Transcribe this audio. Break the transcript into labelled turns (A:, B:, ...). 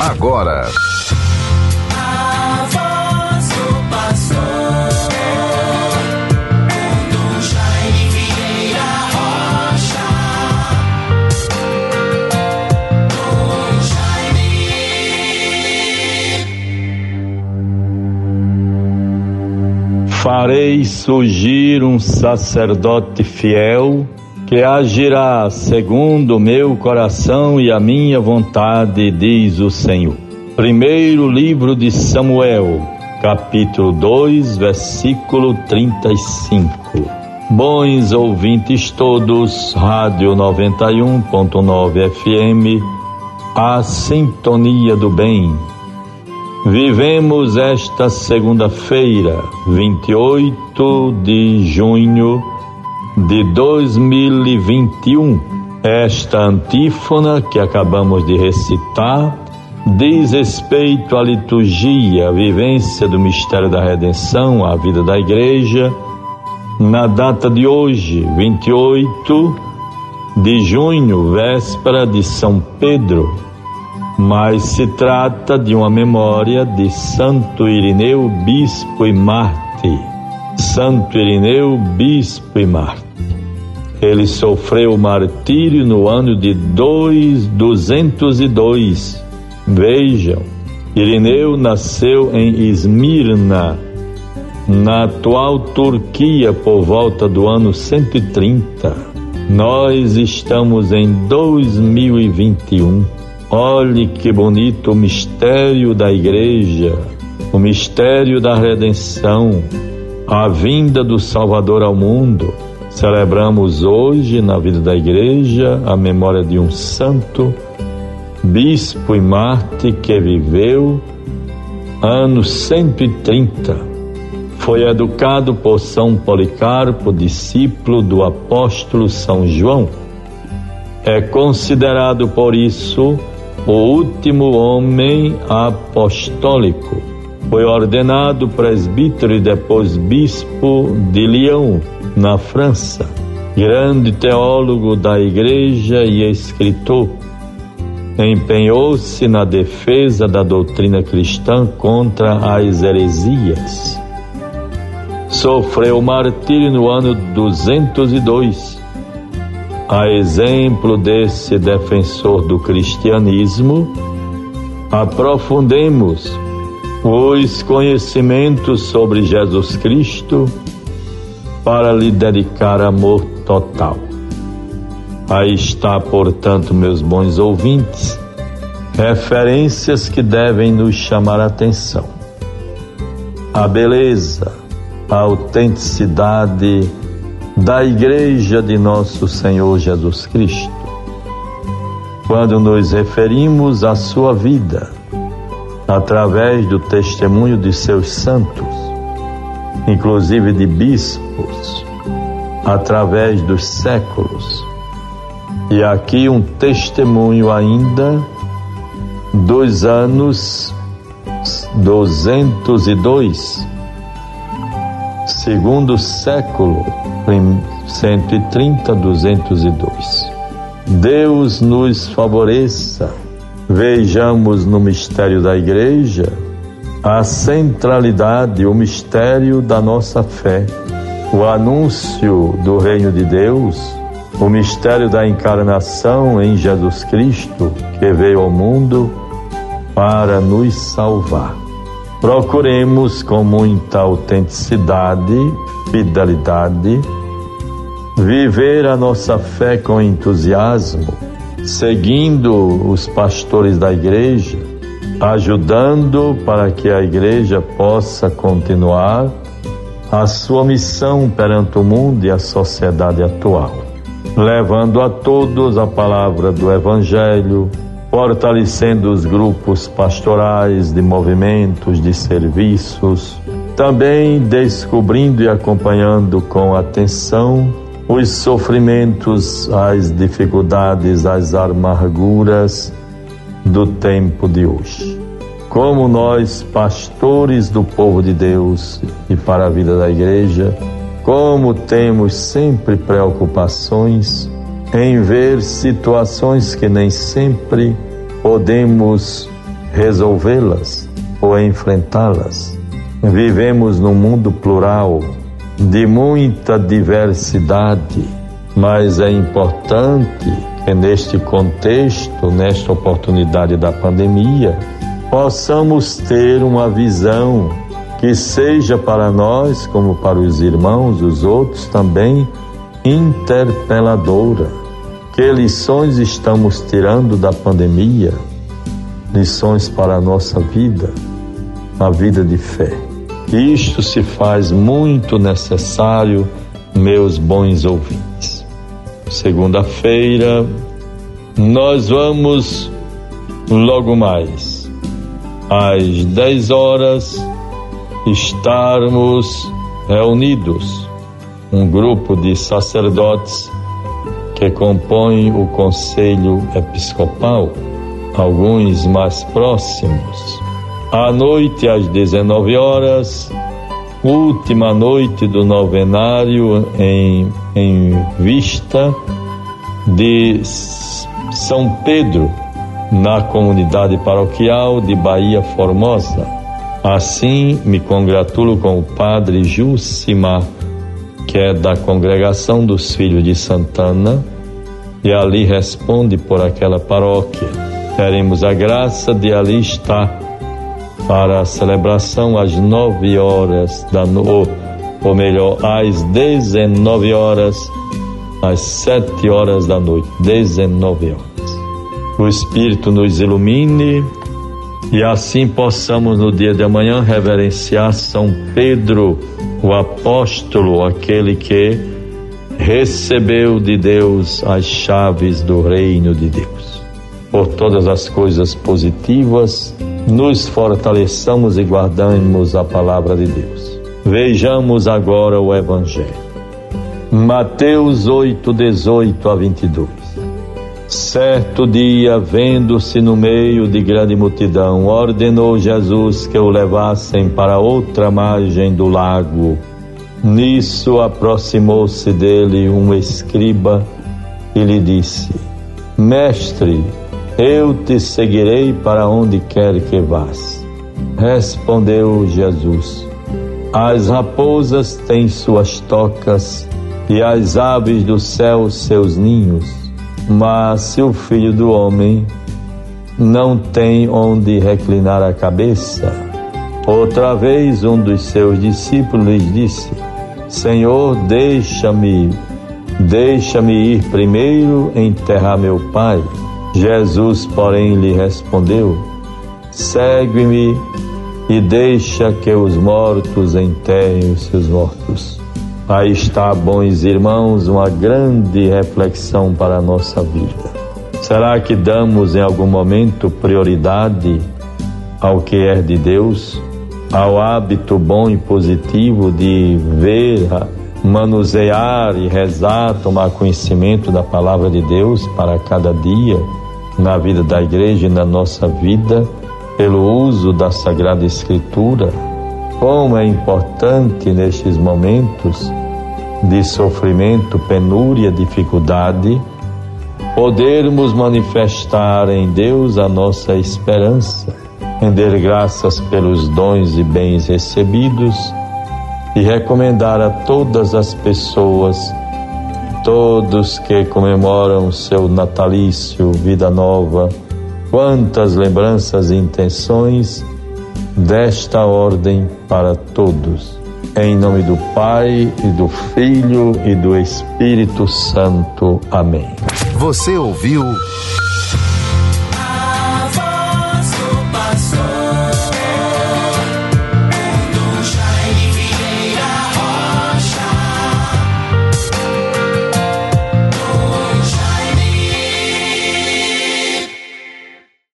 A: agora.
B: Farei surgir um sacerdote fiel que agirá segundo o meu coração e a minha vontade, diz o Senhor. Primeiro livro de Samuel, capítulo 2, versículo 35. Bons ouvintes todos, Rádio 91.9 FM, a sintonia do bem. Vivemos esta segunda-feira, 28 de junho de 2021. Esta antífona que acabamos de recitar diz respeito à liturgia, à vivência do mistério da redenção, à vida da igreja, na data de hoje, 28 de junho, véspera de São Pedro. Mas se trata de uma memória de Santo Irineu, bispo e mártir. Santo Irineu, bispo e mártir. Ele sofreu martírio no ano de 202. Vejam, Irineu nasceu em Esmirna, na atual Turquia, por volta do ano 130. Nós estamos em 2021. Olhe que bonito o mistério da igreja, o mistério da redenção, a vinda do Salvador ao mundo. Celebramos hoje, na vida da igreja, a memória de um santo, bispo e mártir que viveu anos 130. Foi educado por São Policarpo, discípulo do apóstolo São João. É considerado por isso o último homem apostólico. Foi ordenado presbítero e depois bispo de Lyon, na França. Grande teólogo da igreja e escritor. Empenhou-se na defesa da doutrina cristã contra as heresias. Sofreu martírio no ano 202 a exemplo desse defensor do cristianismo, aprofundemos os conhecimentos sobre Jesus Cristo para lhe dedicar amor total. Aí está, portanto, meus bons ouvintes, referências que devem nos chamar a atenção. A beleza, a autenticidade, da Igreja de Nosso Senhor Jesus Cristo. Quando nos referimos à sua vida, através do testemunho de seus santos, inclusive de bispos, através dos séculos, e aqui um testemunho ainda dos anos 202, segundo século 130, 202. Deus nos favoreça. Vejamos no mistério da Igreja a centralidade, o mistério da nossa fé, o anúncio do Reino de Deus, o mistério da encarnação em Jesus Cristo, que veio ao mundo para nos salvar. Procuremos com muita autenticidade, fidelidade, viver a nossa fé com entusiasmo, seguindo os pastores da igreja, ajudando para que a igreja possa continuar a sua missão perante o mundo e a sociedade atual, levando a todos a palavra do Evangelho, fortalecendo os grupos pastorais de movimentos, de serviços, também descobrindo e acompanhando com atenção os sofrimentos, as dificuldades, as amarguras do tempo de hoje. Como nós, pastores do povo de Deus e para a vida da igreja, como temos sempre preocupações em ver situações que nem sempre podemos resolvê-las ou enfrentá-las. Vivemos num mundo plural, de muita diversidade, mas é importante que neste contexto, nesta oportunidade da pandemia, possamos ter uma visão que seja para nós, como para os irmãos, os outros também, interpeladora. Que lições estamos tirando da pandemia? Lições para a nossa vida, a vida de fé. Isto se faz muito necessário, meus bons ouvintes. Segunda-feira, nós vamos logo mais, às 10 horas, estarmos reunidos, um grupo de sacerdotes que compõem o Conselho Episcopal, alguns mais próximos. À noite, às 19 horas, última noite do novenário em, em vista de São Pedro, na comunidade paroquial de Bahia Formosa. Assim, me congratulo com o padre Jucimar, que é da congregação dos Filhos de Santana, e ali responde por aquela paróquia. Teremos a graça de ali estar para a celebração às nove horas da noite, ou melhor, às dezenove horas, às sete horas da noite, dezenove horas. O Espírito nos ilumine e assim possamos no dia de amanhã reverenciar São Pedro, o apóstolo, aquele que recebeu de Deus as chaves do reino de Deus. Por todas as coisas positivas, nos fortaleçamos e guardamos a palavra de Deus. Vejamos agora o Evangelho. Mateus 8, 18 a 22. Certo dia, vendo-se no meio de grande multidão, ordenou Jesus que o levassem para outra margem do lago. Nisso aproximou-se dele um escriba e lhe disse: Mestre, eu te seguirei para onde quer que vás. Respondeu Jesus: As raposas têm suas tocas e as aves do céu seus ninhos, mas se o filho do homem não tem onde reclinar a cabeça. Outra vez um dos seus discípulos lhe disse: Senhor, deixa-me, deixa-me ir primeiro enterrar meu pai. Jesus, porém, lhe respondeu: Segue-me e deixa que os mortos enterrem os seus mortos. Aí está, bons irmãos, uma grande reflexão para a nossa vida. Será que damos em algum momento prioridade ao que é de Deus, ao hábito bom e positivo de ver, manusear e rezar, tomar conhecimento da palavra de Deus para cada dia? na vida da igreja e na nossa vida pelo uso da Sagrada Escritura. Como é importante nestes momentos de sofrimento, penúria, dificuldade, podermos manifestar em Deus a nossa esperança, render graças pelos dons e bens recebidos e recomendar a todas as pessoas, todos que comemoram seu natalício, vida nova, quantas lembranças e intenções desta ordem para todos. Em nome do Pai e do Filho e do Espírito Santo. Amém.
A: Você ouviu? A voz do pastor.